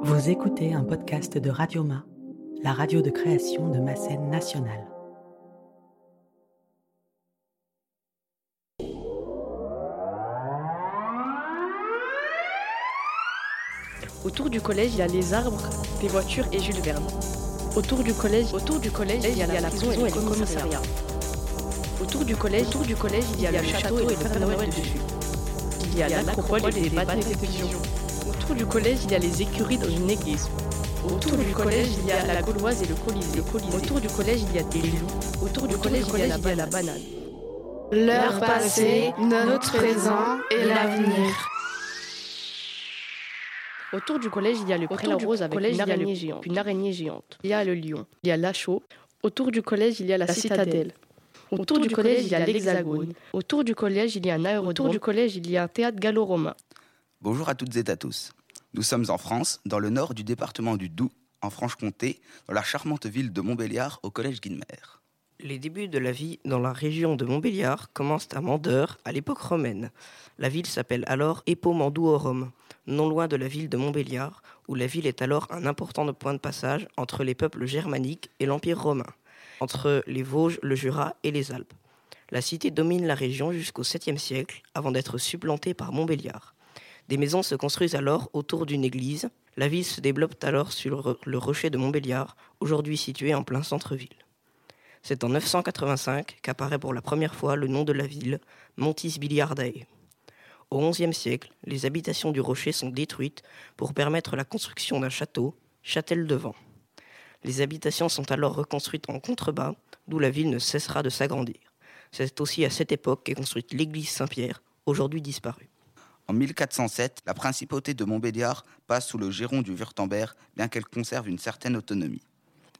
Vous écoutez un podcast de Radioma, la radio de création de ma scène nationale. Autour du collège, il y a les arbres, les voitures et Jules Verne. Autour du collège, autour du collège, il y a la prison et le commissariat. Autour du collège, autour du collège, il y a le château et le Père Noël dessus. Il y a l'acropole et les batailles de pigeons. Autour du collège, il y a les écuries dans une église. Autour du collège, il y a la Gauloise et le Colisée. Autour du collège, il y a des loups. Autour du collège, il y a la banane. L'heure passée, notre présent et l'avenir. Autour du collège, il y a le prélat rose avec une araignée, géante, une araignée géante. Il y a le lion. Il y a l'achot. Autour du collège, il y a la, citadelle. Autour du collège, il y a l'hexagone. Autour du collège, il y a un aérodrome. Autour du collège, il y a un théâtre gallo-romain. Bonjour à toutes et à tous. Nous sommes en France, dans le nord du département du Doubs, en Franche-Comté, dans la charmante ville de Montbéliard, au collège Guilmer. Les débuts de la vie dans la région de Montbéliard commencent à Mandeur, à l'époque romaine. La ville s'appelle alors Epomandouorum, non loin de la ville de Montbéliard, où la ville est alors un important point de passage entre les peuples germaniques et l'Empire romain, entre les Vosges, le Jura et les Alpes. La cité domine la région jusqu'au 7e siècle, avant d'être supplantée par Montbéliard. Des maisons se construisent alors autour d'une église. La ville se développe alors sur le rocher de Montbéliard, aujourd'hui situé en plein centre-ville. C'est en 985 qu'apparaît pour la première fois le nom de la ville, Montis Biliardae. Au XIe siècle, les habitations du rocher sont détruites pour permettre la construction d'un château, Châtel-de-Vent. Les habitations sont alors reconstruites en contrebas, d'où la ville ne cessera de s'agrandir. C'est aussi à cette époque qu'est construite l'église Saint-Pierre, aujourd'hui disparue. En 1407, la principauté de Montbéliard passe sous le giron du Wurtemberg, bien qu'elle conserve une certaine autonomie.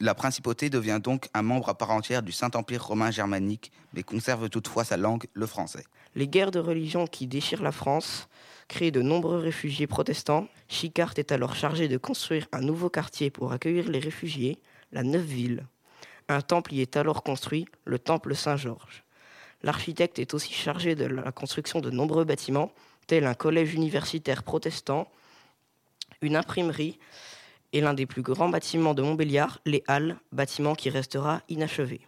La principauté devient donc un membre à part entière du Saint-Empire romain germanique, mais conserve toutefois sa langue, le français. Les guerres de religion qui déchirent la France créent de nombreux réfugiés protestants. Chicart est alors chargé de construire un nouveau quartier pour accueillir les réfugiés, la Neuf-Ville. Un temple y est alors construit, le temple Saint-Georges. L'architecte est aussi chargé de la construction de nombreux bâtiments, tels un collège universitaire protestant, une imprimerie, et l'un des plus grands bâtiments de Montbéliard, les Halles, bâtiment qui restera inachevé.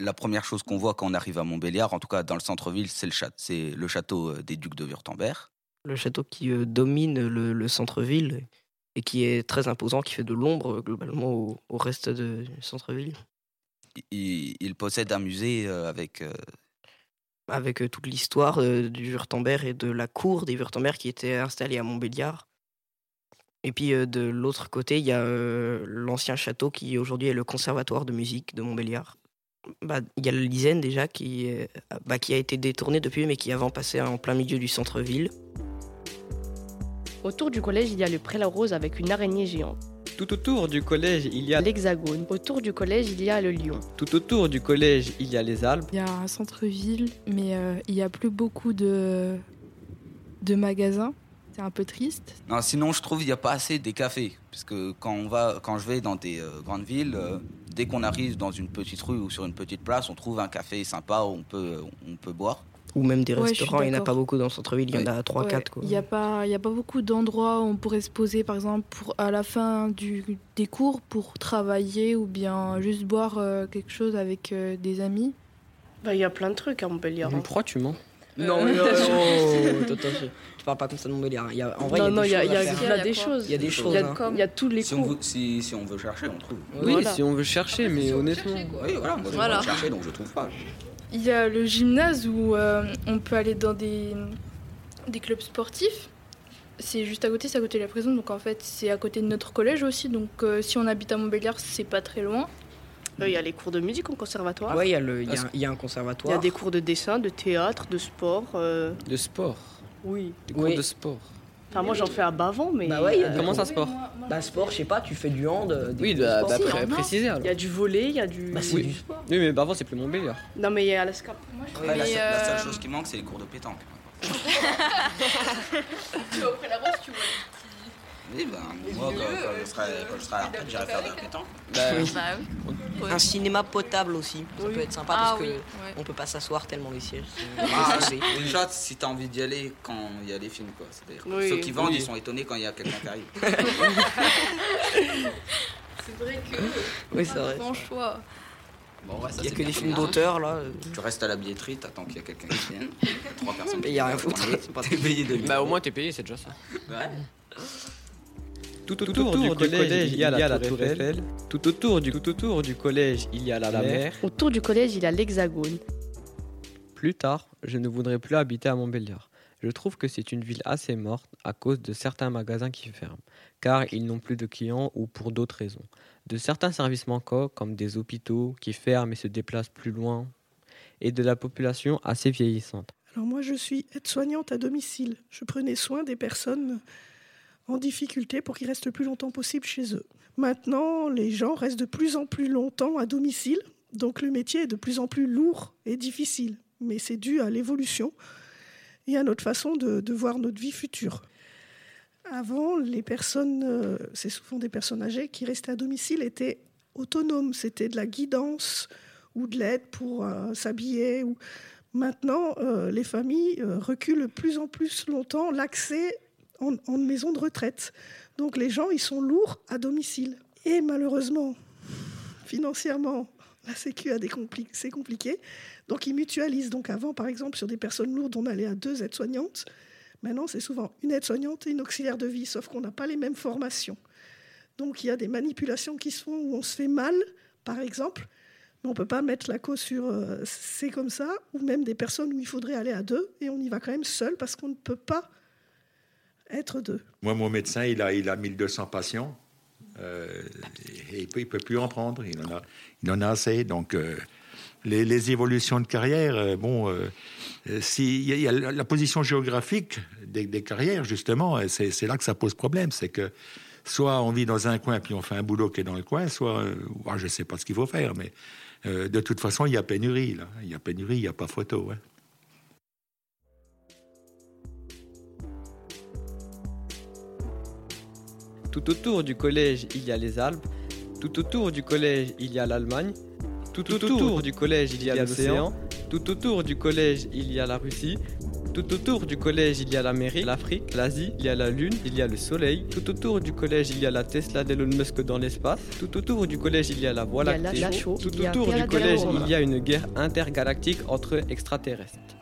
La première chose qu'on voit quand on arrive à Montbéliard, en tout cas dans le centre-ville, c'est le, le, château des ducs de Wurtemberg. Le château qui euh, domine le, centre-ville et qui est très imposant, qui fait de l'ombre globalement au, reste du centre-ville. Il, possède un musée euh, avec... Euh, avec toute l'histoire du Wurtemberg et de la cour des Wurtemberg qui était installée à Montbéliard. Et puis de l'autre côté, il y a l'ancien château qui aujourd'hui est le conservatoire de musique de Montbéliard. Bah, il y a le Lysen déjà qui, bah, qui a été détourné depuis, mais qui avant passait en plein milieu du centre-ville. Autour du collège, il y a le prélat rose avec une araignée géante. Tout autour du collège, il y a l'hexagone. Autour du collège, il y a le lion. Tout autour du collège, il y a les Alpes. Il y a un centre-ville, mais il n'y a plus beaucoup de, de magasins c'est un peu triste. Non, sinon je trouve qu'il n'y a pas assez des cafés, parce que quand on va, quand je vais dans des euh, grandes villes, euh, dès qu'on arrive dans une petite rue ou sur une petite place, on trouve un café sympa où on peut, on peut boire. Ou même des restaurants, il n'y en a pas beaucoup dans le centre-ville, il y en a 3-4. Il n'y a, pas, a pas beaucoup d'endroits où on pourrait se poser, par exemple, pour, à la fin du, des cours pour travailler ou bien juste boire euh, quelque chose avec des amis. Bah, il y a plein de trucs à Montpellier. Hein. Pourquoi tu mens non, non, non, tu parles pas comme ça de Montbéliard. Il y a, en vrai, non, il y a, des, choses, y a, des choses. Il y a des choses. Il y a, tous les si on, veut, si, si, on veut chercher, on trouve. Oui, si on veut chercher, mais honnêtement. oui, voilà, moi je voilà. veux chercher donc je trouve pas. Il y a le gymnase où euh, on peut aller dans des, des clubs sportifs. C'est juste à côté, c'est à côté de la prison, donc en fait c'est à côté de notre collège aussi. Donc euh, si on habite à Montbéliard, c'est pas très loin. Il y a les cours de musique au conservatoire. Oui, il y, a le, y, y a un conservatoire. Il y a des cours de dessin, de théâtre, de sport. Euh. De sport Oui. Des cours de sport Enfin, moi j'en fais à Bavon, mais. Bah ouais, Comment ça sport Bah, sport, je sais pas, tu fais du hand. Euh, oui, bah, bah préciser alors. Il y a du volet, il y a du. Bah, c'est oui. du sport. Oui, mais Bavon, c'est plus Montbéliard. Non, mais il y a la SCAP. Ouais, la, la, seule chose qui manque, c'est les cours de pétanque. tu vas auprès la rose, tu vois Oui, ben, moi, quand, quand je serai, quand je serai à la retraite, j'irai faire de la pétanque. Bah, Oui. Bah oui. Un cinéma potable aussi, ça peut être sympa Ah parce oui, que ouais. peut pas s'asseoir tellement les sièges. sont Ah, déjà, si t'as envie d'y aller quand il y a des films, quoi. C'est-à-dire que Oui. ceux qui vendent, Oui. ils sont étonnés quand il y a quelqu'un qui arrive. C'est vrai que. Oui, c'est vrai. Grand choix. Bon, ouais, ça, Il y a que des films d'auteur là. euh, Tu restes à la billetterie, t'attends qu'il y a quelqu'un qui vienne. Trois personnes. Mais il y a rien foutre, T'es payé de bah au moins t'es payé, c'est déjà ça. Ouais. Tout autour, du, collège, il y a la, tour Eiffel. Tout autour du tout autour du collège, il y a la, mer. Autour du collège, il y a l'Hexagone. Plus tard, je ne voudrais plus habiter à Montbéliard. Je trouve que c'est une ville assez morte à cause de certains magasins qui ferment, car ils n'ont plus de clients ou pour d'autres raisons. De certains services manquants, comme des hôpitaux qui ferment et se déplacent plus loin, et de la population assez vieillissante. Alors moi, je suis aide-soignante à domicile. Je prenais soin des personnes en difficulté pour qu'ils restent le plus longtemps possible chez eux. Maintenant, les gens restent de plus en plus longtemps à domicile, donc le métier est de plus en plus lourd et difficile. Mais c'est dû à l'évolution et à notre façon de, voir notre vie future. Avant, les personnes, euh, c'est souvent des personnes âgées qui restaient à domicile, étaient autonomes. C'était de la guidance ou de l'aide pour euh, s'habiller. Maintenant, euh, les familles reculent de plus en plus longtemps l'accès en, maison de retraite. Donc les gens, ils sont lourds à domicile. Et malheureusement, financièrement, la Sécu a des compli- c'est compliqué. Donc ils mutualisent. Donc avant, par exemple, sur des personnes lourdes, on allait à deux aides-soignantes. Maintenant, c'est souvent une aide-soignante et une auxiliaire de vie, sauf qu'on n'a pas les mêmes formations. Donc il y a des manipulations qui se font où on se fait mal, par exemple, mais on ne peut pas mettre la cause sur euh, c'est comme ça, ou même des personnes où il faudrait aller à deux, et on y va quand même seul parce qu'on ne peut pas être deux. Moi, mon médecin, il a, il a 1200 patients. euh, et il il peut plus en prendre. Il en a, il en a assez. Donc, euh, les, les évolutions de carrière, euh, bon, si, y, a- y a la, position géographique des, des carrières, justement, c'est là que ça pose problème. C'est que soit on vit dans un coin puis on fait un boulot qui est dans le coin, soit, ouais, je ne sais pas ce qu'il faut faire, mais de toute façon, il y a pénurie. Il y a pénurie, il n'y a pas photo. hein. Tout autour du collège, il y a les Alpes. Tout autour du collège, il y a l'Allemagne. Tout autour du collège, il y a l'océan. Tout autour du collège, il y a la Russie. Tout autour du collège, il y a l'Amérique, l'Afrique, l'Asie, il y a la Lune, il y a le Soleil. Tout autour du collège, il y a la Tesla d'Elon Musk dans l'espace. Tout autour du collège, il y a la Voie lactée. Tout autour du collège, il y a une guerre intergalactique entre extraterrestres.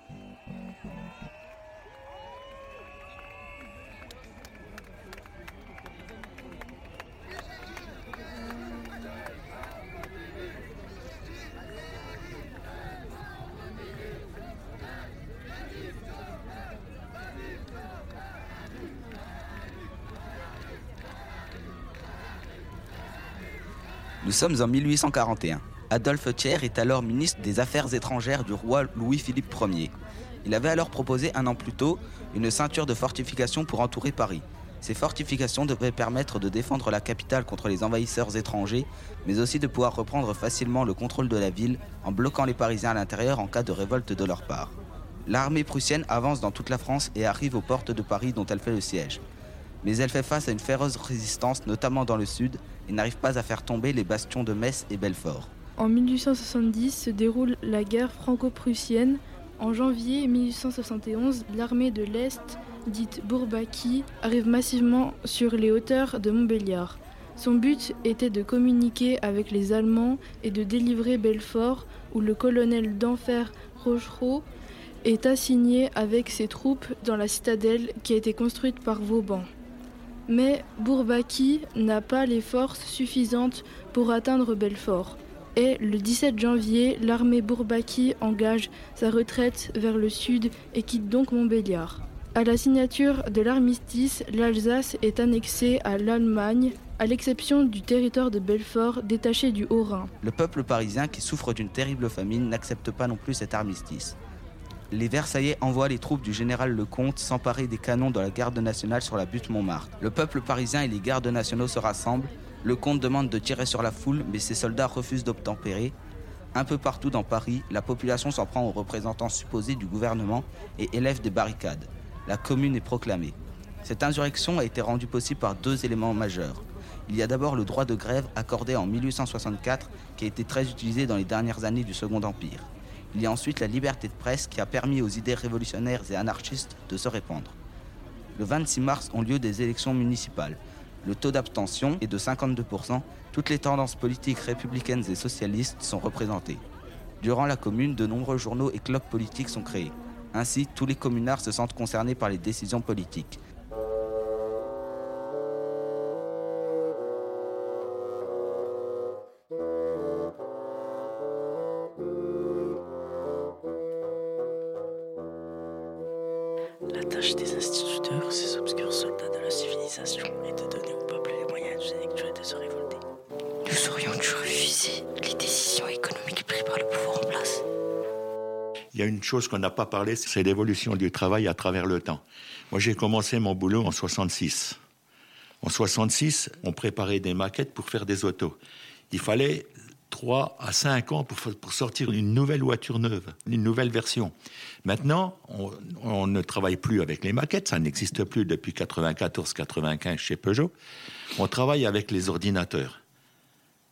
Nous sommes en 1841. Adolphe Thiers est alors ministre des Affaires étrangères du roi Louis-Philippe Ier. Il avait alors proposé un an plus tôt une ceinture de fortifications pour entourer Paris. Ces fortifications devaient permettre de défendre la capitale contre les envahisseurs étrangers, mais aussi de pouvoir reprendre facilement le contrôle de la ville en bloquant les Parisiens à l'intérieur en cas de révolte de leur part. L'armée prussienne avance dans toute la France et arrive aux portes de Paris dont elle fait le siège. Mais elle fait face à une féroce résistance, notamment dans le sud, et n'arrive pas à faire tomber les bastions de Metz et Belfort. En 1870 se déroule la guerre franco-prussienne. En janvier 1871, l'armée de l'Est, dite Bourbaki, arrive massivement sur les hauteurs de Montbéliard. Son but était de communiquer avec les Allemands et de délivrer Belfort, où le colonel d'enfer Rochereau est assigné avec ses troupes dans la citadelle qui a été construite par Vauban. Mais Bourbaki n'a pas les forces suffisantes pour atteindre Belfort. Et le 17 janvier, l'armée Bourbaki engage sa retraite vers le sud et quitte donc Montbéliard. À la signature de l'armistice, l'Alsace est annexée à l'Allemagne, à l'exception du territoire de Belfort détaché du Haut-Rhin. Le peuple parisien, qui souffre d'une terrible famine, n'accepte pas non plus cet armistice. Les Versaillais envoient les troupes du général Lecomte s'emparer des canons dans la garde nationale sur la butte Montmartre. Le peuple parisien et les gardes nationaux se rassemblent. Lecomte demande de tirer sur la foule, mais ses soldats refusent d'obtempérer. Un peu partout dans Paris, la population s'en prend aux représentants supposés du gouvernement et élève des barricades. La commune est proclamée. Cette insurrection a été rendue possible par deux éléments majeurs. Il y a d'abord le droit de grève accordé en 1864 qui a été très utilisé dans les dernières années du Second Empire. Il y a ensuite la liberté de presse qui a permis aux idées révolutionnaires et anarchistes de se répandre. Le 26 mars ont lieu des élections municipales. Le taux d'abstention est de 52%. Toutes les tendances politiques républicaines et socialistes sont représentées. Durant la commune, de nombreux journaux et clubs politiques sont créés. Ainsi, tous les communards se sentent concernés par les décisions politiques. Chose qu'on n'a pas parlé, c'est l'évolution du travail à travers le temps. Moi, j'ai commencé mon boulot en 66. En 66, on préparait des maquettes pour faire des autos. Il fallait 3 à 5 ans pour, pour sortir une nouvelle voiture neuve, une nouvelle version. Maintenant, on, on ne travaille plus avec les maquettes, ça n'existe plus depuis 94-95 chez Peugeot. On travaille avec les ordinateurs.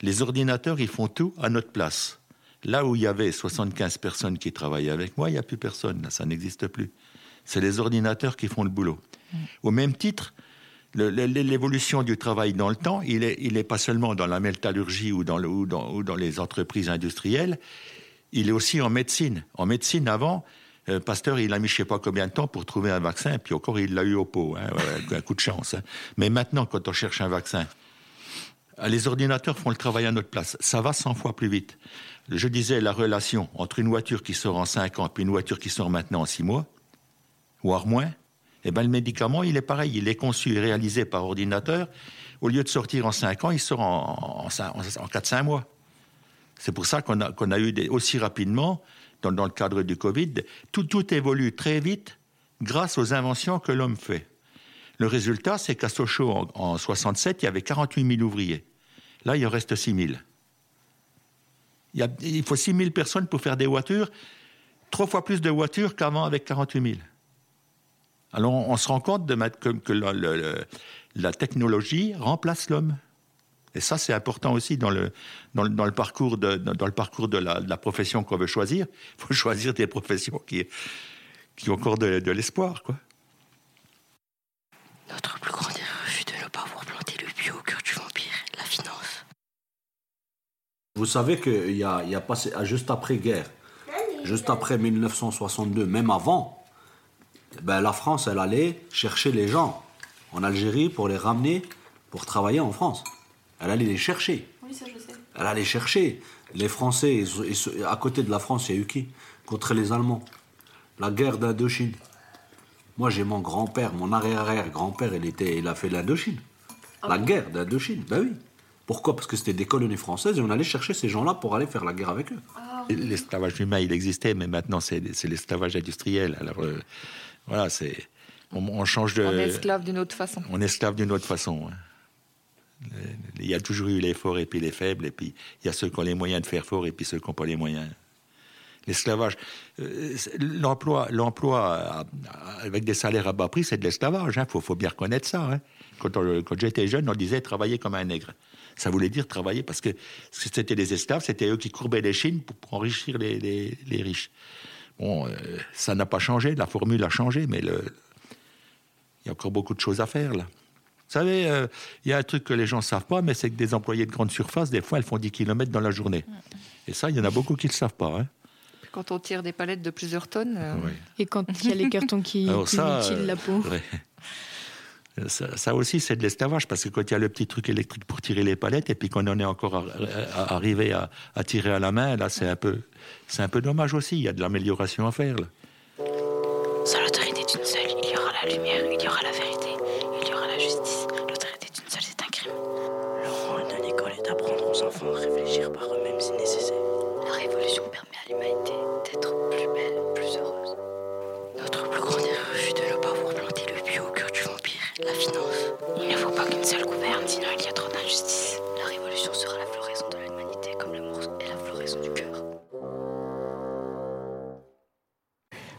Les ordinateurs, ils font tout à notre place. Là où il y avait 75 personnes qui travaillaient avec moi, il n'y a plus personne. Là, ça n'existe plus. C'est les ordinateurs qui font le boulot. Au même titre, l'évolution du travail dans le temps, il n'est il est pas seulement dans la métallurgie ou dans, le- ou dans- ou dans les entreprises industrielles, il est aussi en médecine. En médecine, avant, euh, Pasteur, il a mis je sais pas combien de temps pour trouver un vaccin, puis encore, il l'a eu au pot, hein, un coup de chance. hein. Mais maintenant, quand on cherche un vaccin, ah, les ordinateurs font le travail à notre place. Ça va 100 fois plus vite. Je disais la relation entre une voiture qui sort en 5 ans et une voiture qui sort maintenant en 6 mois, voire moins, eh ben, le médicament, il est pareil. Il est conçu et réalisé par ordinateur. Au lieu de sortir en 5 ans, il sort en, en, 4-5 mois. C'est pour ça qu'on a, a eu des, aussi rapidement, dans, dans le cadre du Covid, tout, tout évolue très vite grâce aux inventions que l'homme fait. Le résultat, c'est qu'à Sochaux, en, en 67, il y avait 48 000 ouvriers. Là, il en reste 6 000. Il, faut 6 000 personnes pour faire des voitures, trois fois plus de voitures qu'avant avec 48 000. Alors, on, se rend compte de que, que la, technologie remplace l'homme. Et ça, c'est important aussi dans le, dans dans le parcours, de, dans, le parcours de la profession qu'on veut choisir. Il faut choisir des professions qui, qui ont encore de, de l'espoir. Quoi. Notre plus grande erreur fut de ne pas avoir planté le pied au cœur du vampire, la finance. Vous savez qu'il y a, il y a passé, ah, juste après-guerre, juste après 1962, même avant, ben, la France, elle allait chercher les gens en Algérie pour les ramener pour travailler en France. Elle allait les chercher. Oui, ça je sais. Elle allait chercher. Les Français, ils- ils- à côté de la France, il y a eu qui? Contre les Allemands. La guerre d'Indochine. Moi, j'ai mon grand-père, mon arrière-arrière-grand-père, il, était, il a fait l'Indochine. la guerre d'Indochine, ben oui. Pourquoi? Parce que c'était des colonies françaises et on allait chercher ces gens-là pour aller faire la guerre avec eux. L'esclavage humain, il existait, mais maintenant, c'est l'esclavage industriel. Alors, euh, voilà, c'est. On, on change de. On est esclave d'une autre façon. On est esclave d'une autre façon. hein. Il y a toujours eu les forts et puis les faibles, et puis il y a ceux qui ont les moyens de faire fort et puis ceux qui n'ont pas les moyens. L'esclavage, euh, l'emploi, l'emploi avec des salaires à bas prix, c'est de l'esclavage. Il faut, faut bien reconnaître ça. hein. Quand j'étais jeune, on disait travailler comme un nègre. Ça voulait dire travailler parce que c'était des esclaves, c'était eux qui courbaient les chines pour, enrichir les, les- les riches. Bon, euh, ça n'a pas changé, la formule a changé, mais le, il y a encore beaucoup de choses à faire là. Vous savez, euh, il y a un truc que les gens ne savent pas, mais c'est que des employés de grande surface, des fois, elles font 10 km dans la journée. Et ça, il y en a beaucoup qui ne le savent pas. hein. Quand on tire des palettes de plusieurs tonnes. euh, Et quand il y a les cartons qui, qui ça, mutilent euh, la peau. ouais. Ça, aussi, c'est de l'esclavage, parce que quand il y a le petit truc électrique pour tirer les palettes, et puis qu'on en est encore à- à- arrivé à, tirer à la main, là, c'est un, peu, c'est un peu dommage aussi. Il y a de l'amélioration à faire. Là. Seule autorité d'une seule, il y aura la lumière, il y aura la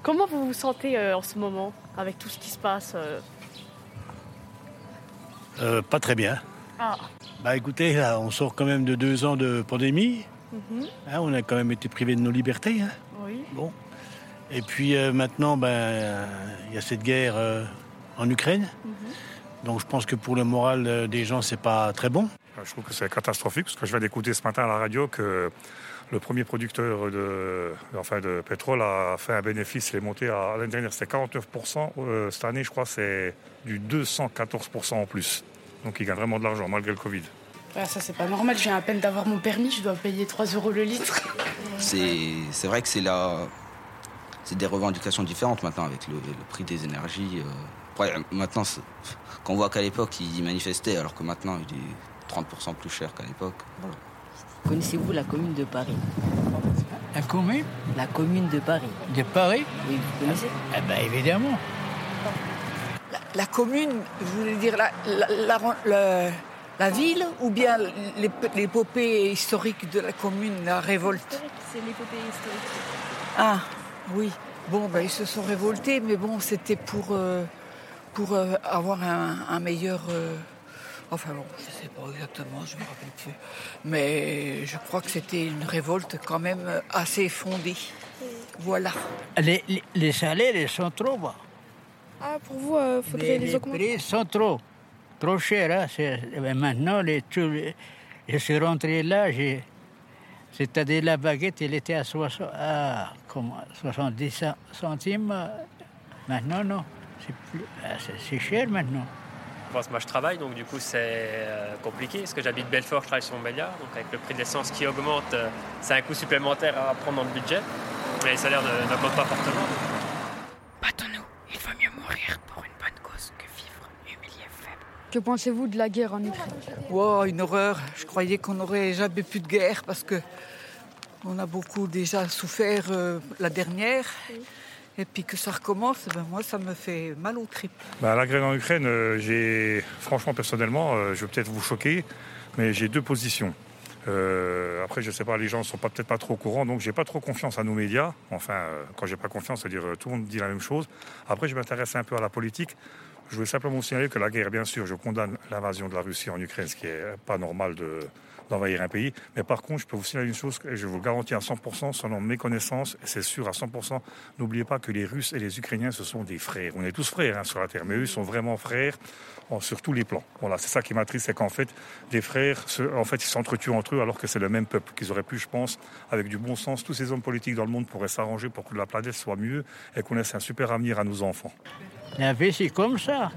Comment vous vous sentez euh, en ce moment avec tout ce qui se passe euh? Euh, Pas très bien. Ah. Bah écoutez, là, on sort quand même de deux ans de pandémie. Mhm. Hein, on a quand même été privés de nos libertés. hein. Oui. Bon. Et puis euh, maintenant, ben, euh, il y a cette guerre euh, en Ukraine. Donc je pense que pour le moral euh, des gens, c'est pas très bon. Je trouve que c'est catastrophique parce que je viens d'écouter ce matin à la radio que le premier producteur de, enfin de pétrole a fait un bénéfice, il est monté à l'année dernière c'était 49%, euh, cette année je crois c'est du 214% en plus. Donc il gagne vraiment de l'argent malgré le Covid. Ah, ça, c'est pas normal. Je viens à peine d'avoir mon permis, je dois payer 3 euros le litre. C'est c'est vrai que c'est la... c'est des revendications différentes maintenant avec le, le prix des énergies. euh. Après, maintenant, quand on voit qu'à l'époque, ils manifestaient, alors que maintenant, il est 30% plus cher qu'à l'époque. Voilà. Connaissez-vous la commune de Paris La commune La commune de Paris. De Paris Oui, vous connaissez Eh ben évidemment. La commune, je voulais dire la, la, la- la- la ville ou bien l'ép- l'épopée historique de la commune, la révolte C'est l'épopée historique. Ah, oui. Bon, ben, ils se sont révoltés, mais bon, c'était pour, euh, pour euh, avoir un, un meilleur. euh, Enfin bon, je ne sais pas exactement, je ne me rappelle plus. Mais je crois que c'était une révolte quand même euh, assez fondée. Voilà. Les, les, les salaires ils sont trop bas. Ah, pour vous, il faudrait les, les, les augmenter prix sont trop, trop chers. hein. C'est- maintenant, les, tous les- je suis rentré là, j'ai- c'est-à-dire la baguette, elle était à, 60, à comment, 70 cent- centimes. euh, Maintenant, non. C'est plus- ah, c'est- c'est cher maintenant. Bon, moi je travaille, donc du coup c'est euh, compliqué, parce que j'habite Belfort, je travaille sur Montbéliard, donc avec le prix de l'essence qui augmente, euh, c'est un coût supplémentaire à prendre dans le budget, mais les salaires ne- n'augmentent pas fortement. Battons-nous, il vaut mieux mourir pour une bonne cause que vivre humilié faible. Que pensez-vous de la guerre en Ukraine? Wow, une horreur. Je croyais qu'on n'aurait jamais plus de guerre parce que on a beaucoup déjà souffert euh, la dernière. Et puis que ça recommence, ben moi ça me fait mal aux tripes. Bah, la guerre en Ukraine, euh, j'ai franchement personnellement, euh, je vais peut-être vous choquer, mais j'ai deux positions. Euh, après, je sais pas, les gens sont pas peut-être pas trop au courant, donc j'ai pas trop confiance à nos médias. Enfin, quand j'ai pas confiance, c'est-à-dire tout le monde dit la même chose. Après, je m'intéresse un peu à la politique. Je voulais simplement vous signaler que la guerre, bien sûr, je condamne l'invasion de la Russie en Ukraine, ce qui est pas normal de d'envahir un pays. Mais par contre, je peux vous signaler une chose, et je vous garantis à 100%, selon mes connaissances, c'est sûr à 100%, n'oubliez pas que les Russes et les Ukrainiens, ce sont des frères. On est tous frères hein, sur la Terre, mais eux ils sont vraiment frères sur tous les plans. Voilà, c'est ça qui m'attriste, c'est qu'en fait, des frères, en fait, ils s'entretuent entre eux alors que c'est le même peuple, qu'ils auraient pu, je pense, avec du bon sens, tous ces hommes politiques dans le monde pourraient s'arranger pour que la planète soit mieux et qu'on laisse un super avenir à nos enfants. La vie, c'est comme ça.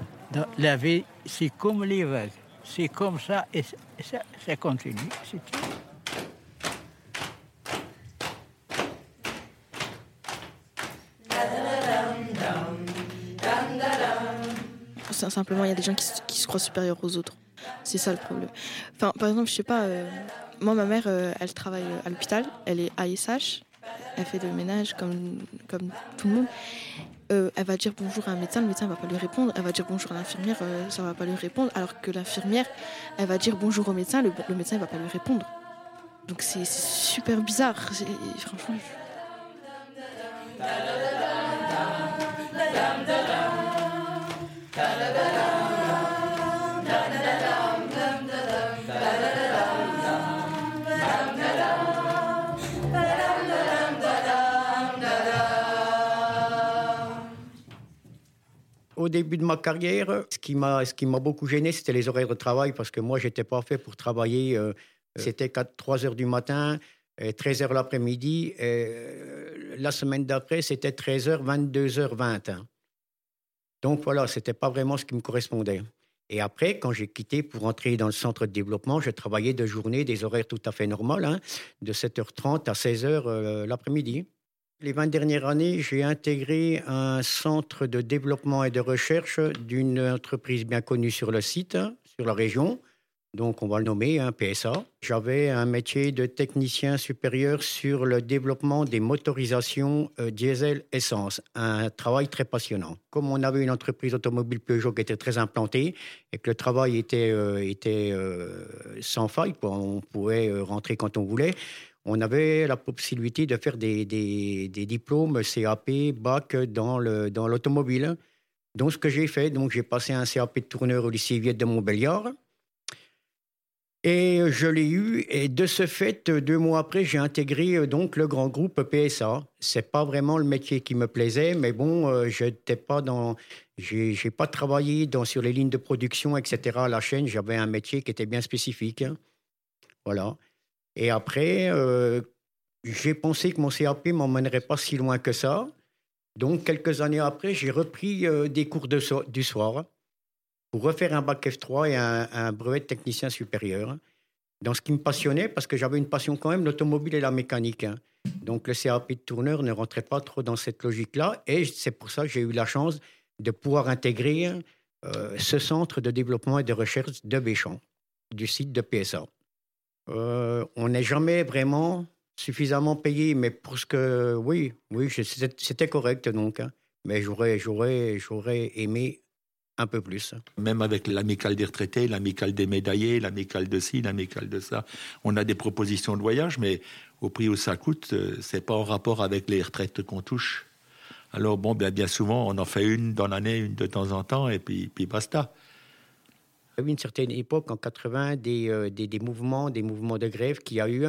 La vie, c'est comme les vagues. C'est comme ça et ça, ça, continue. Simplement, il y a des gens qui, se- croient supérieurs aux autres. C'est ça le problème. Enfin, par exemple, je sais pas, euh, moi, ma mère, euh, elle travaille à l'hôpital, elle est ASH, elle fait le ménage comme, comme tout le monde. Euh, elle va dire bonjour à un médecin, le médecin va pas lui répondre. Elle va dire bonjour à l'infirmière, euh, ça va pas lui répondre. Alors que l'infirmière, elle va dire bonjour au médecin, le, médecin va pas lui répondre. Donc c'est super bizarre. Franchement, Au début de ma carrière, ce qui m'a ce qui m'a beaucoup gêné, c'était les horaires de travail parce que moi, j'étais pas fait pour travailler. euh, c'était 4, 3 heures du matin, et 13 heures l'après-midi. euh, La semaine d'après, c'était 13 heures, 22 heures 20. hein. Donc voilà, c'était pas vraiment ce qui me correspondait. Et après, quand j'ai quitté pour entrer dans le centre de développement, je travaillais de journée, des horaires tout à fait normaux, hein, de 7h30 à 16h euh, l'après-midi. Les 20 dernières années, j'ai intégré un centre de développement et de recherche d'une entreprise bien connue sur le site, sur la région. Donc, on va le nommer un PSA. J'avais un métier de technicien supérieur sur le développement des motorisations euh, diesel-essence. Un travail très passionnant. Comme on avait une entreprise automobile Peugeot qui était très implantée et que le travail était, euh, était euh, sans faille, on pouvait rentrer quand on voulait, on avait la possibilité de faire des, des- diplômes CAP, bac dans le- dans l'automobile. Donc, ce que j'ai fait, donc j'ai passé un CAP de tourneur au lycée Viette de Montbéliard. Et je l'ai eu, et de ce fait, deux mois après, j'ai intégré euh, donc le grand groupe PSA. C'est pas vraiment le métier qui me plaisait, mais bon, euh, je n'étais pas dans, j'ai pas travaillé dans, sur les lignes de production, etc. À la chaîne, j'avais un métier qui était bien spécifique. hein. Voilà. Et après, euh, j'ai pensé que mon CAP m'emmènerait pas si loin que ça. Donc, quelques années après, j'ai repris euh, des cours du soir pour refaire un bac F3 et un, brevet de technicien supérieur. Dans ce qui me passionnait, parce que j'avais une passion quand même, l'automobile et la mécanique. hein. Donc, le CAP de tourneur ne rentrait pas trop dans cette logique-là. Et c'est pour ça que j'ai eu la chance de pouvoir intégrer euh, ce centre de développement et de recherche de Béchamp, du site de PSA. Euh, on n'est jamais vraiment suffisamment payé, mais pour ce que. Oui, oui, c'était correct donc. hein. Mais j'aurais aimé un peu plus. Même avec l'amicale des retraités, l'amicale des médaillés, l'amicale de ci, l'amicale de ça, on a des propositions de voyage, mais au prix où ça coûte, euh, c'est pas en rapport avec les retraites qu'on touche. Alors bon, bien, bien souvent, on en fait une dans l'année, une de temps en temps, et puis, puis basta. Il y a eu une certaine époque, en 80, des, euh, des, des mouvements, des mouvements de grève qu'il y a eu.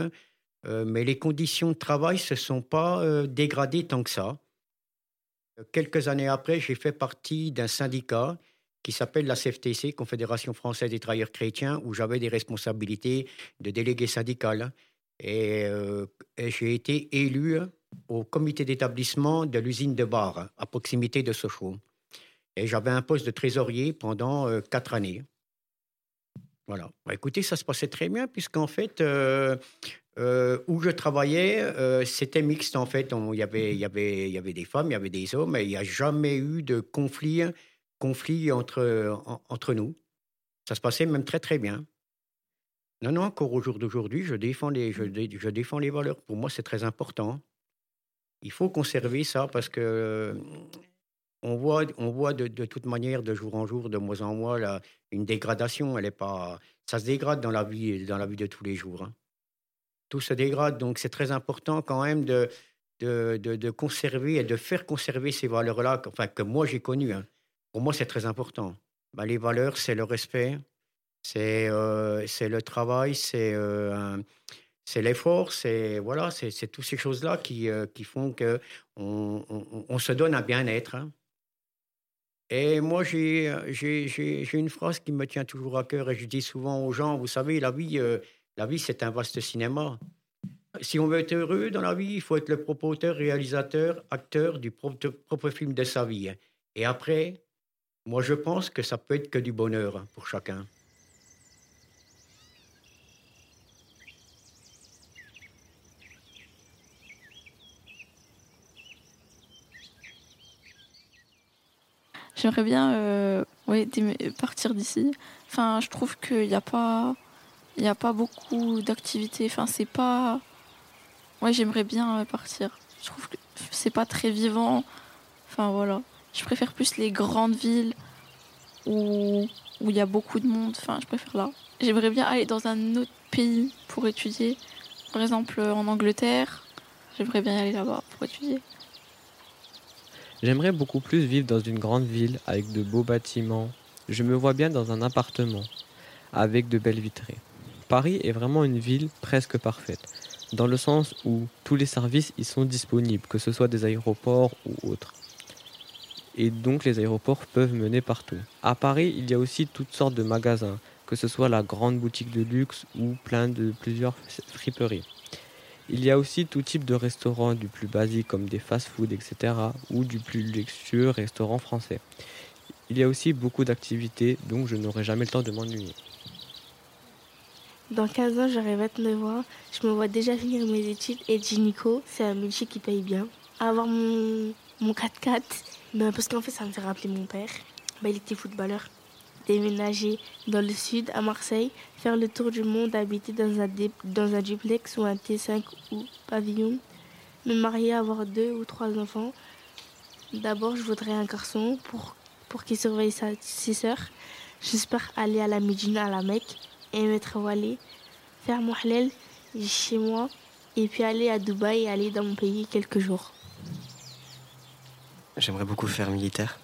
Euh, mais les conditions de travail ne se sont pas euh, dégradées tant que ça. Quelques années après, j'ai fait partie d'un syndicat qui s'appelle la CFTC, Confédération française des travailleurs chrétiens, où j'avais des responsabilités de délégué syndical. Et, euh, et j'ai été élu au comité d'établissement de l'usine de Bar, à proximité de Sochaux. Et j'avais un poste de trésorier pendant euh, quatre années. Voilà. Bah, écoutez, ça se passait très bien, puisqu'en fait, euh, où je travaillais, c'était mixte, en fait. Il avait, y, avait, y avait des femmes, il y avait des hommes, et il n'y a jamais eu de conflit, conflit entre, en- entre nous. Ça se passait même très, très bien. Non, non, encore au jour d'aujourd'hui, je défends, les, je, dé- je défends les valeurs. Pour moi, c'est très important. Il faut conserver ça parce que euh, on voit, on voit de, de toute manière, de jour en jour, de mois en mois, là, une dégradation. Elle est pas, ça se dégrade dans la vie, dans la vie de tous les jours. hein. Tout se dégrade, donc c'est très important quand même de, de, de- de conserver et de faire conserver ces valeurs-là, enfin que moi j'ai connues. hein. Pour moi, c'est très important. Ben, les valeurs, c'est le respect, c'est euh, le travail, c'est euh, l'effort, c'est voilà, c'est toutes ces choses-là qui, euh, qui font que on, se donne un bien-être. hein. Et moi, j'ai une phrase qui me tient toujours à cœur et je dis souvent aux gens, vous savez, la vie, euh, la vie c'est un vaste cinéma. Si on veut être heureux dans la vie, il faut être le promoteur, réalisateur, acteur du propre, propre film de sa vie. Et après, moi, je pense que ça peut être que du bonheur hein, pour chacun. J'aimerais bien euh, déme- partir d'ici. Enfin, je trouve qu'il n'y a pas, a pas beaucoup d'activités. Enfin, c'est pas. Ouais, j'aimerais bien euh, partir. Je trouve que c'est pas très vivant. Enfin voilà. Je préfère plus les grandes villes où il y a beaucoup de monde. Enfin, je préfère là. J'aimerais bien aller dans un autre pays pour étudier. Par exemple, en Angleterre. J'aimerais bien aller là-bas pour étudier. J'aimerais beaucoup plus vivre dans une grande ville avec de beaux bâtiments. Je me vois bien dans un appartement avec de belles vitrées. Paris est vraiment une ville presque parfaite, dans le sens où tous les services y sont disponibles, que ce soit des aéroports ou autres. Et donc les aéroports peuvent mener partout. À Paris, il y a aussi toutes sortes de magasins, que ce soit la grande boutique de luxe ou plein de plusieurs friperies. Il y a aussi tout type de restaurants, du plus basique comme des fast-food, etc., ou du plus luxueux restaurant français. Il y a aussi beaucoup d'activités, donc je n'aurai jamais le temps de m'ennuyer. Dans 15 ans, j'aurai 29 ans. Je me vois déjà finir mes études et Nico, c'est un métier qui paye bien. Avoir mon, mon 4x4, ben parce qu'en fait, ça me fait rappeler mon père. Ben, il était footballeur. Déménager dans le sud, à Marseille, faire le tour du monde, habiter dans un, duplex ou un T5 ou pavillon, me marier, avoir deux ou trois enfants. D'abord, je voudrais un garçon pour, pour qu'il surveille sa, ses sœurs. J'espère aller à la Médina, à la Mecque, et m'être voilée, faire mon halal chez moi, et puis aller à Dubaï et aller dans mon pays quelques jours. J'aimerais beaucoup faire militaire.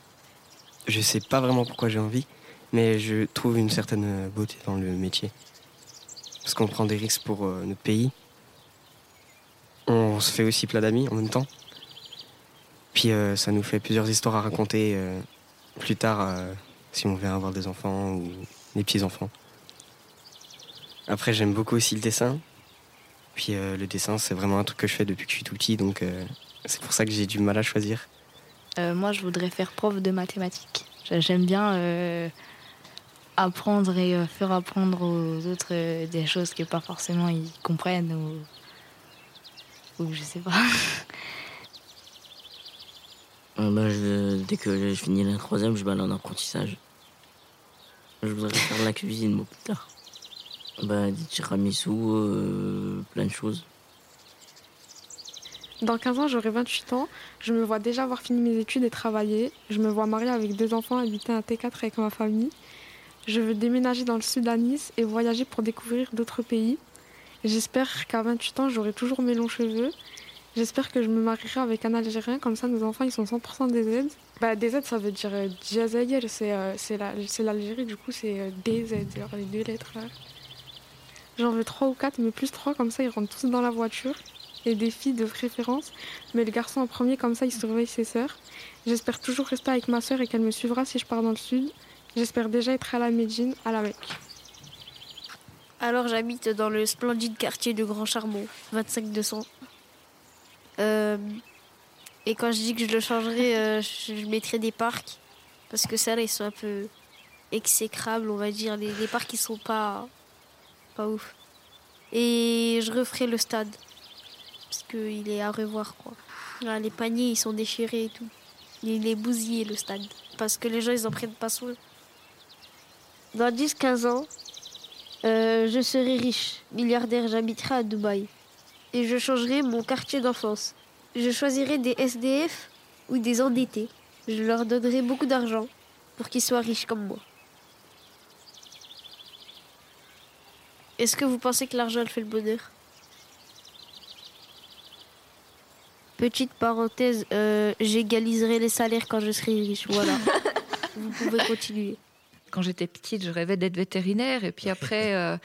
Je sais pas vraiment pourquoi j'ai envie, mais je trouve une certaine beauté dans le métier. Parce qu'on prend des risques pour euh, notre pays. On se fait aussi plein d'amis en même temps. Puis euh, ça nous fait plusieurs histoires à raconter euh, plus tard si on vient avoir des enfants ou des petits-enfants. Après, j'aime beaucoup aussi le dessin. Puis le dessin, c'est vraiment un truc que je fais depuis que je suis tout petit, donc c'est pour ça que j'ai du mal à choisir. Euh, moi, je voudrais faire prof de mathématiques. J'ai- J'aime bien euh, apprendre et euh, faire apprendre aux autres des choses que pas forcément ils comprennent ou, ou je sais pas. Bah, dès que je finis la troisième, je vais aller en apprentissage. Je voudrais faire la cuisine, moi, plus tard. Bah, des tiramisu, plein de choses. Dans 15 ans, j'aurai 28 ans. Je me vois déjà avoir fini mes études et travailler. Je me vois mariée avec deux enfants, habiter un T4 avec ma famille. Je veux déménager dans le sud à Nice et voyager pour découvrir d'autres pays. J'espère qu'à 28 ans, j'aurai toujours mes longs cheveux. J'espère que je me marierai avec un Algérien, comme ça nos enfants ils sont 100% DZ. Bah, DZ ça veut dire euh, euh, c'est la- c'est l'Algérie, du coup c'est euh, DZ, genre les deux lettres. J'en veux 3 ou 4, mais plus 3, comme ça ils rentrent tous dans la voiture. Et des filles de préférence, mais le garçon en premier, comme ça il surveille ses sœurs. J'espère toujours rester avec ma sœur et qu'elle me suivra si je pars dans le sud. J'espère déjà être à la Médine, à la Mecque. Alors j'habite dans le splendide quartier de Grand Charbon, 25 200. Euh, et quand je dis que je le changerai, euh, je mettrai des parcs. Parce que ça là, ils sont un peu exécrables, on va dire. Les, les parcs, ils sont pas, pas ouf. Et je referai le stade. Parce qu'il est à revoir, quoi. Là, les paniers, ils sont déchirés et tout. Il est bousillé, le stade. Parce que les gens, ils en prennent pas soin. Dans 10-15 ans, euh, je serai riche, milliardaire, j'habiterai à Dubaï. Et je changerai mon quartier d'enfance. Je choisirai des SDF ou des endettés. Je leur donnerai beaucoup d'argent pour qu'ils soient riches comme moi. Est-ce que vous pensez que l'argent fait le bonheur? Petite parenthèse, euh, j'égaliserai les salaires quand je serai riche. Voilà. vous pouvez continuer. Quand j'étais petite, je rêvais d'être vétérinaire. Et puis après, euh,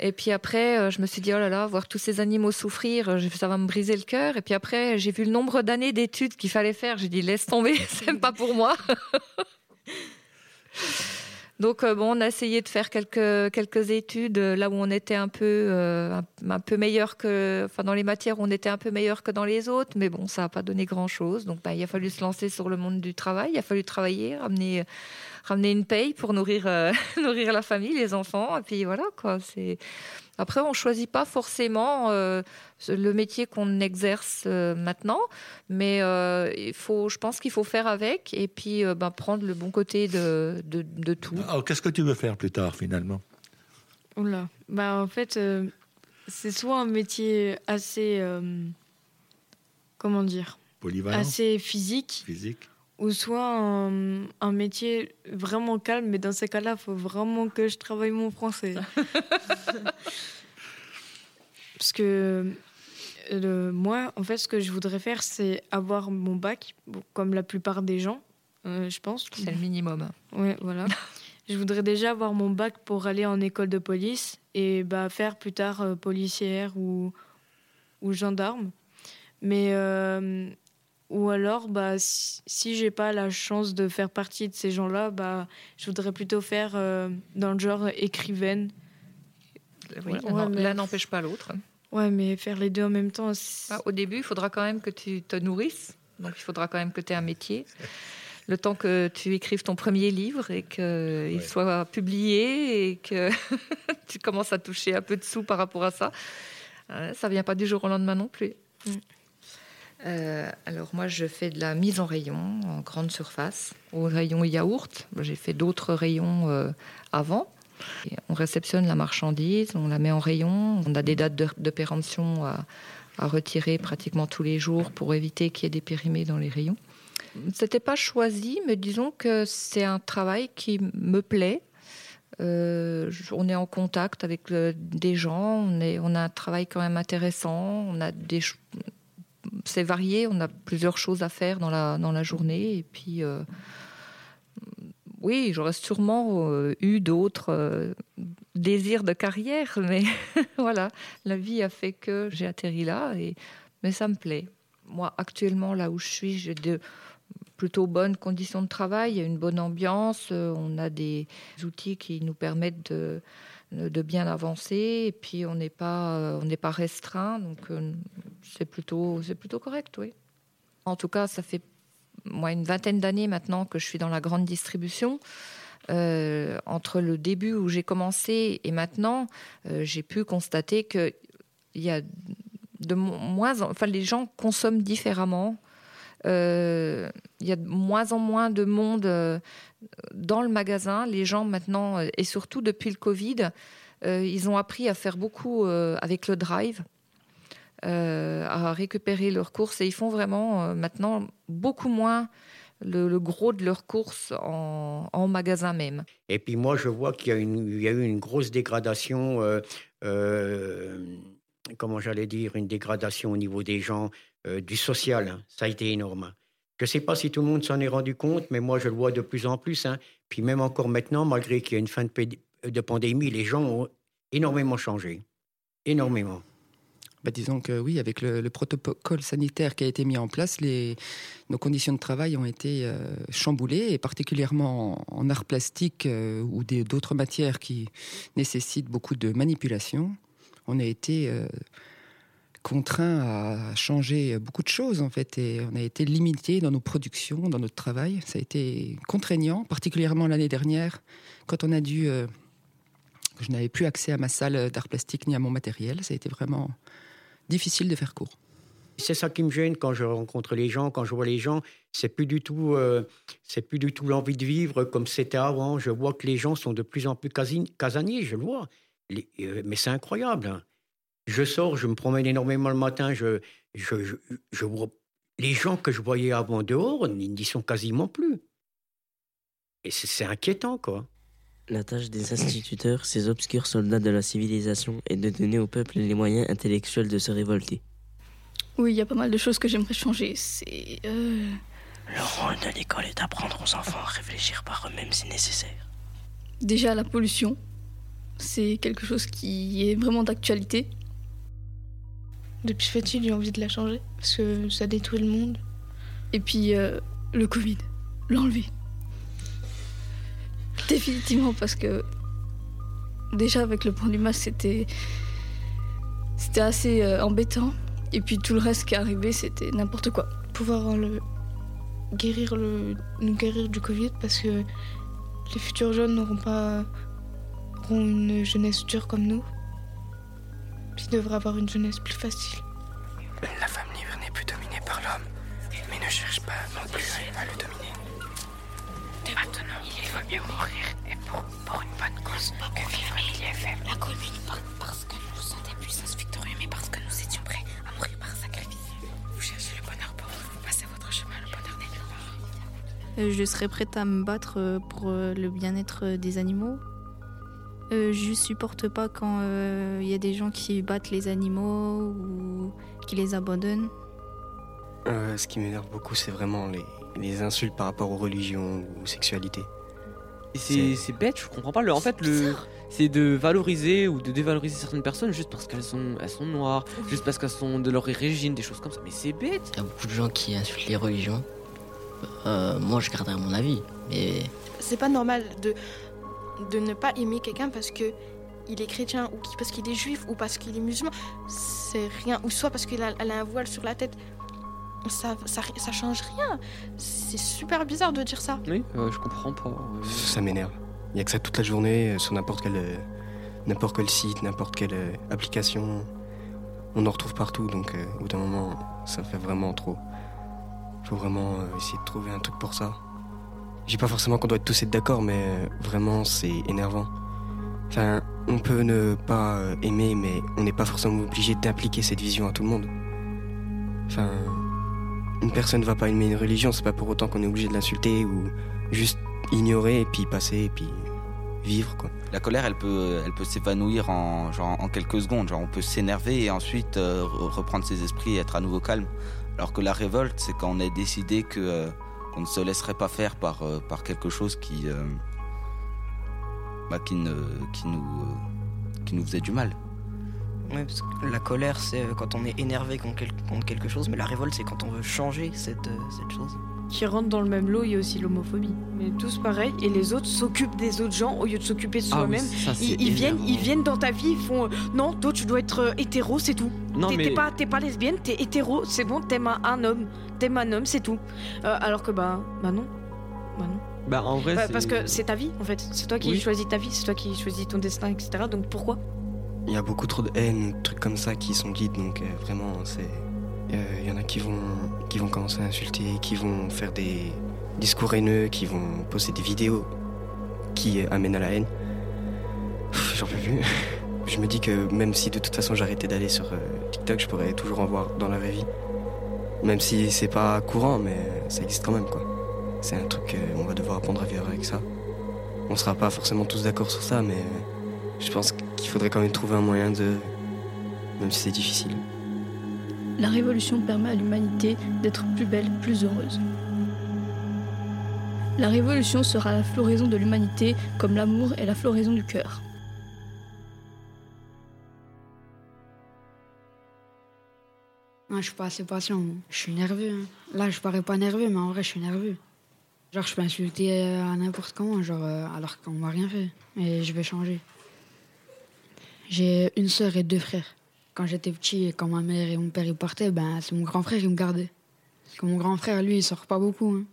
et puis après euh, je me suis dit, oh là là, voir tous ces animaux souffrir, ça va me briser le cœur. Et puis après, j'ai vu le nombre d'années d'études qu'il fallait faire. J'ai dit, laisse tomber, c'est même pas pour moi. Donc euh, bon, on a essayé de faire quelques quelques études euh, là où on était un peu euh, un, peu meilleur que, enfin dans les matières où on était un peu meilleur que dans les autres, mais bon, ça n'a pas donné grand chose. Donc bah, il a fallu se lancer sur le monde du travail, il a fallu travailler, ramener ramener une paye pour nourrir euh, nourrir la famille, les enfants, et puis voilà quoi. C'est après on choisit pas forcément euh, le métier qu'on exerce euh, maintenant, mais euh, il faut, je pense qu'il faut faire avec et puis euh, bah, prendre le bon côté de, de, de tout. Alors, qu'est-ce que tu veux faire plus tard, finalement? Oula. Bah, en fait, euh, c'est soit un métier assez. euh, comment dire? Polyvalent Assez physique. Physique Ou soit un, un métier vraiment calme, mais dans ces cas-là, il faut vraiment que je travaille mon français. Parce que euh, moi, en fait, ce que je voudrais faire, c'est avoir mon bac, bon, comme la plupart des gens, euh, je pense. C'est le minimum. Ouais, voilà. je voudrais déjà avoir mon bac pour aller en école de police et bah, faire plus tard euh, policière ou, ou gendarme. Mais euh, ou alors, bah, si, si j'ai pas la chance de faire partie de ces gens-là, bah, je voudrais plutôt faire euh, dans le genre écrivaine. Oui, Ouais, l'un n'empêche pas l'autre. Ouais, mais faire les deux en même temps. Ah, au début, il faudra quand même que tu te nourrisses. Donc, il faudra quand même que tu aies un métier. Le temps que tu écrives ton premier livre et qu'il soit publié et que tu commences à toucher un peu de sous par rapport à ça. Euh, ça vient pas du jour au lendemain non plus. Euh, alors moi, je fais de la mise en rayon en grande surface, au rayon yaourt. J'ai fait d'autres rayons euh, avant. On réceptionne la marchandise, on la met en rayon. On a des dates de, péremption à, retirer pratiquement tous les jours pour éviter qu'il y ait des périmés dans les rayons. C'était pas choisi, mais disons que c'est un travail qui me plaît. Euh, on est en contact avec des gens, on, on a un travail quand même intéressant, on a des, c'est varié, on a plusieurs choses à faire dans la, dans la journée et puis euh, oui, j'aurais sûrement euh, eu d'autres euh, désirs de carrière, mais voilà, la vie a fait que j'ai atterri là, et, mais ça me plaît. Moi, actuellement, là où je suis, j'ai de plutôt bonnes conditions de travail, il y a une bonne ambiance, on a des outils qui nous permettent de, de bien avancer, et puis on n'est pas, on n'est pas restreint, donc c'est plutôt, c'est plutôt correct, oui. En tout cas, ça fait moi, une vingtaine d'années maintenant que je suis dans la grande distribution. Euh, entre le début où j'ai commencé et maintenant, euh, j'ai pu constater que il y a de moins, enfin les gens consomment différemment. Euh, il y a de moins en moins de monde dans le magasin. Les gens maintenant, et surtout depuis le Covid, ils ont appris à faire beaucoup avec le drive. Euh, à récupérer leurs courses et ils font vraiment euh, maintenant beaucoup moins le, gros de leurs courses en, magasin même. Et puis moi, je vois qu'il y, a eu une grosse dégradation, euh, comment j'allais dire, une dégradation au niveau des gens, du social. Ça a été énorme. Je ne sais pas si tout le monde s'en est rendu compte, mais moi, je le vois de plus en plus. Hein. Puis même encore maintenant, malgré qu'il y a une fin de, pandémie, les gens ont énormément changé. Énormément. Bah, disons que oui, avec le, protocole sanitaire qui a été mis en place, nos conditions de travail ont été euh, chamboulées, et particulièrement en, art plastique euh, ou d'autres matières qui nécessitent beaucoup de manipulation. On a été euh, contraint à changer beaucoup de choses en fait, et on a été limité dans nos productions, dans notre travail. Ça a été contraignant, particulièrement l'année dernière, quand on a dû je n'avais plus accès à ma salle d'art plastique ni à mon matériel. Ça a été vraiment difficile de faire court. C'est ça qui me gêne quand je rencontre les gens, quand je vois les gens. C'est plus du tout, euh, c'est plus du tout l'envie de vivre comme c'était avant. Je vois que les gens sont de plus en plus casaniers, je le vois. Euh, mais c'est incroyable. Je sors, je me promène énormément le matin. Je, je, je, vois les gens que je voyais avant dehors, ils n'y sont quasiment plus. Et c'est inquiétant, quoi. La tâche des instituteurs, ces obscurs soldats de la civilisation, est de donner au peuple les moyens intellectuels de se révolter. Oui, il y a pas mal de choses que j'aimerais changer. C'est. Euh, Le rôle de l'école est d'apprendre aux enfants à réfléchir par eux-mêmes si nécessaire. Déjà, la pollution. C'est quelque chose qui est vraiment d'actualité. Depuis petit, j'ai envie de la changer parce que ça détruit le monde. Et puis, euh, le Covid. L'enlever. Définitivement, parce que déjà avec le point du masque, c'était c'était assez euh, embêtant. Et puis tout le reste qui est arrivé, c'était n'importe quoi. Pouvoir le guérir le nous guérir du Covid parce que les futurs jeunes n'auront pas auront une jeunesse dure comme nous. Ils devraient avoir une jeunesse plus facile. La femme libre n'est plus dominée par l'homme, mais ne cherche pas non plus à le dominer. Maintenant, il vaut mieux mourir et pour, pour une bonne cause que vivre il est faible. La commune, pas parce que nous sommes des puissances victorieuses, mais parce que nous étions prêts à mourir par sacrifice. Vous cherchez le bonheur pour vous, vous passez votre chemin, le bonheur n'est euh, Je serais prête à me battre euh, pour euh, le bien-être des animaux. Je supporte pas quand il y a des gens qui battent les animaux ou qui les abandonnent. ce qui m'énerve beaucoup, c'est vraiment les, les insultes par rapport aux religions ou aux sexualités. C'est bête, je comprends pas. Le, en fait, le, c'est de valoriser ou de dévaloriser certaines personnes juste parce qu'elles sont, elles sont noires, juste parce qu'elles sont de leur origine, des choses comme ça. Mais c'est bête. Il y a beaucoup de gens qui insultent les religions. Euh, moi, je garderai mon avis, mais. C'est pas normal de, de ne pas aimer quelqu'un parce que il est chrétien ou parce qu'il est juif ou parce qu'il est musulman. C'est rien. Ou soit parce qu'elle a, a un voile sur la tête ça, ça, change rien. C'est super bizarre de dire ça. Oui, euh, je comprends pas. Ça m'énerve. Il y a que ça toute la journée euh, sur n'importe quel, euh, n'importe quel site, n'importe quelle application. On en retrouve partout, donc au bout d'un moment, ça fait vraiment trop. Il faut vraiment essayer de trouver un truc pour ça. Je dis pas forcément qu'on doit tous être d'accord, mais vraiment, c'est énervant. Enfin, on peut ne pas aimer, mais on n'est pas forcément obligé d'appliquer cette vision à tout le monde. Enfin, une personne ne va pas aimer une religion, c'est pas pour autant qu'on est obligé de l'insulter ou juste ignorer et puis passer et puis vivre quoi. La colère, elle peut, elle peut s'évanouir en, genre, en quelques secondes. Genre, on peut s'énerver et ensuite euh, reprendre ses esprits et être à nouveau calme. Alors que la révolte, c'est quand on a décidé que euh, qu'on ne se laisserait pas faire par, euh, par quelque chose qui, euh, bah, qui, ne, qui, nous, euh, qui nous faisait du mal. Ouais, parce que la colère, c'est quand on est énervé contre, quel- contre quelque chose, mais la révolte, c'est quand on veut changer cette, euh, cette chose. Qui rentre dans le même lot, il y a aussi l'homophobie. Mais tous pareil, et les autres s'occupent des autres gens au lieu de s'occuper de Ah oui, soi-même. ils, ils viennent, ils viennent dans ta vie, ils font euh, non, toi tu dois être euh, hétéro, c'est tout. Non, T'es mais- t'es pas, pas lesbienne, t'es hétéro, c'est bon, t'aimes un, un homme, t'aimes un homme, c'est tout. Euh, alors que bah, bah non, bah non. Bah en vrai, Bah, parce que c'est ta vie en fait, c'est toi qui Oui. choisis ta vie, c'est toi qui choisis ton destin, etc. Donc pourquoi? Il y a beaucoup trop de haine, trucs comme ça qui sont dites, donc euh, vraiment, c'est. euh, Il y en a qui vont, qui vont commencer à insulter, qui vont faire des discours haineux, qui vont poster des vidéos qui euh, amènent à la haine. J'en peux plus. Je me dis que même si de toute façon j'arrêtais d'aller sur euh, TikTok, je pourrais toujours en voir dans la vraie vie. Même si c'est pas courant, mais ça existe quand même, quoi. C'est un truc qu'on va devoir apprendre à vivre avec ça. On sera pas forcément tous d'accord sur ça, mais euh, je pense qu'il faudrait quand même trouver un moyen de. Même si c'est difficile. La révolution permet à l'humanité d'être plus belle, plus heureuse. La révolution sera la floraison de l'humanité comme l'amour est la floraison du cœur. Non, je suis pas assez patient. Je suis nerveux. hein. Là, je parais pas nerveux, mais en vrai, je suis nerveux. Genre, je peux insulter euh, à n'importe comment, genre, euh, alors qu'on m'a rien fait. Et je vais changer. J'ai une sœur et deux frères. Quand j'étais petit, et quand ma mère et mon père ils partaient, ben, c'est mon grand frère qui me gardait. Parce que mon grand frère, lui, il sort pas beaucoup. hein.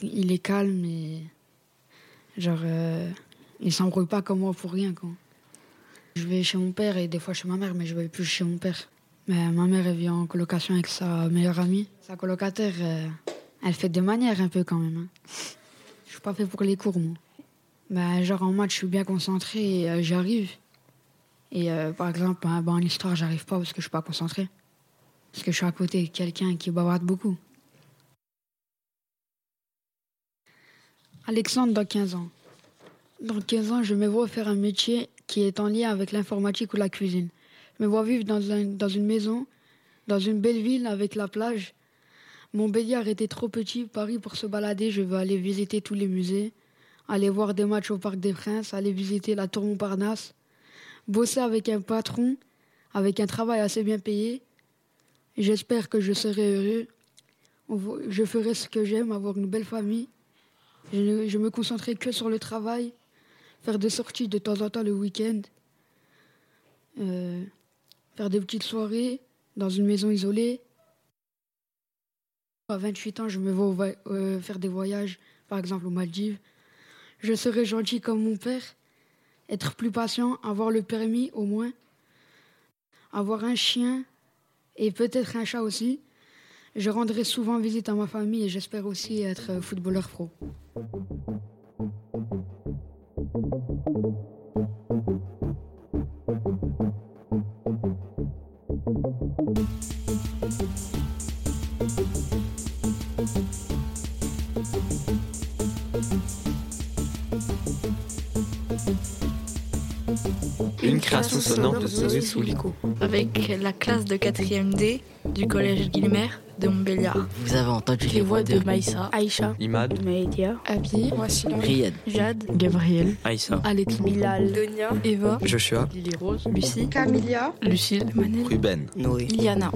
Il est calme et. Genre, euh, il s'embrouille pas comme moi pour rien, quoi. Je vais chez mon père et des fois chez ma mère, mais je vais plus chez mon père. Ma mère, vit en colocation avec sa meilleure amie. Sa colocataire, euh, elle fait des manières un peu quand même. hein. Je suis pas fait pour les cours, moi. Ben, genre en maths, je suis bien concentré et euh, j'arrive. Et euh, par exemple, ben, ben, en histoire, j'arrive pas parce que je suis pas concentré. Parce que je suis à côté de quelqu'un qui bavarde beaucoup. Alexandre, dans 15 ans. Dans 15 ans, je me vois faire un métier qui est en lien avec l'informatique ou la cuisine. Me vois vivre dans, un- dans une maison, dans une belle ville avec la plage. Mon béliard était trop petit, Paris, pour se balader. Je veux aller visiter tous les musées, aller voir des matchs au Parc des Princes, aller visiter la Tour Montparnasse, bosser avec un patron, avec un travail assez bien payé. J'espère que je serai heureux. Je ferai ce que j'aime, avoir une belle famille. Je, ne- me concentrerai que sur le travail, faire des sorties de temps en temps le week-end, euh, faire des petites soirées dans une maison isolée. À 28 ans, je me vois euh, faire des voyages, par exemple aux Maldives. Je serai gentil comme mon père, être plus patient, avoir le permis au moins, avoir un chien et peut-être un chat aussi. Je rendrai souvent visite à ma famille et j'espère aussi être footballeur pro. Création sonore de Zoé Soulico. Avec la classe de 4e D du collège Guilmer de Montbéliard. Vous avez entendu Les voix de Maïssa, Aïcha, Imad, Maïdia, Abi, Riyad, Jade, Gabriel, Aïssa, Alex Bilal, Donia, Eva, Joshua, Lily Rose, Lucie, Camilia, Lucille, Manel, Ruben, Noé. Iliana.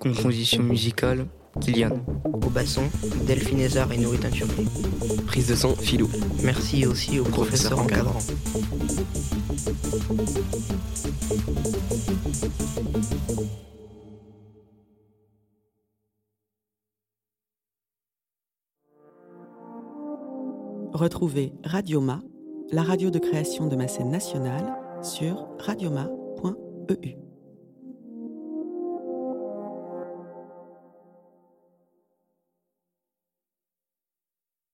composition musicale, Kylian. Au basson, Delphine Ezard et Nourrit Turpé. prise de son, Philou. Merci aussi aux professeurs encadrants. Retrouvez Radioma, la radio de création de ma scène nationale, sur radioma.eu.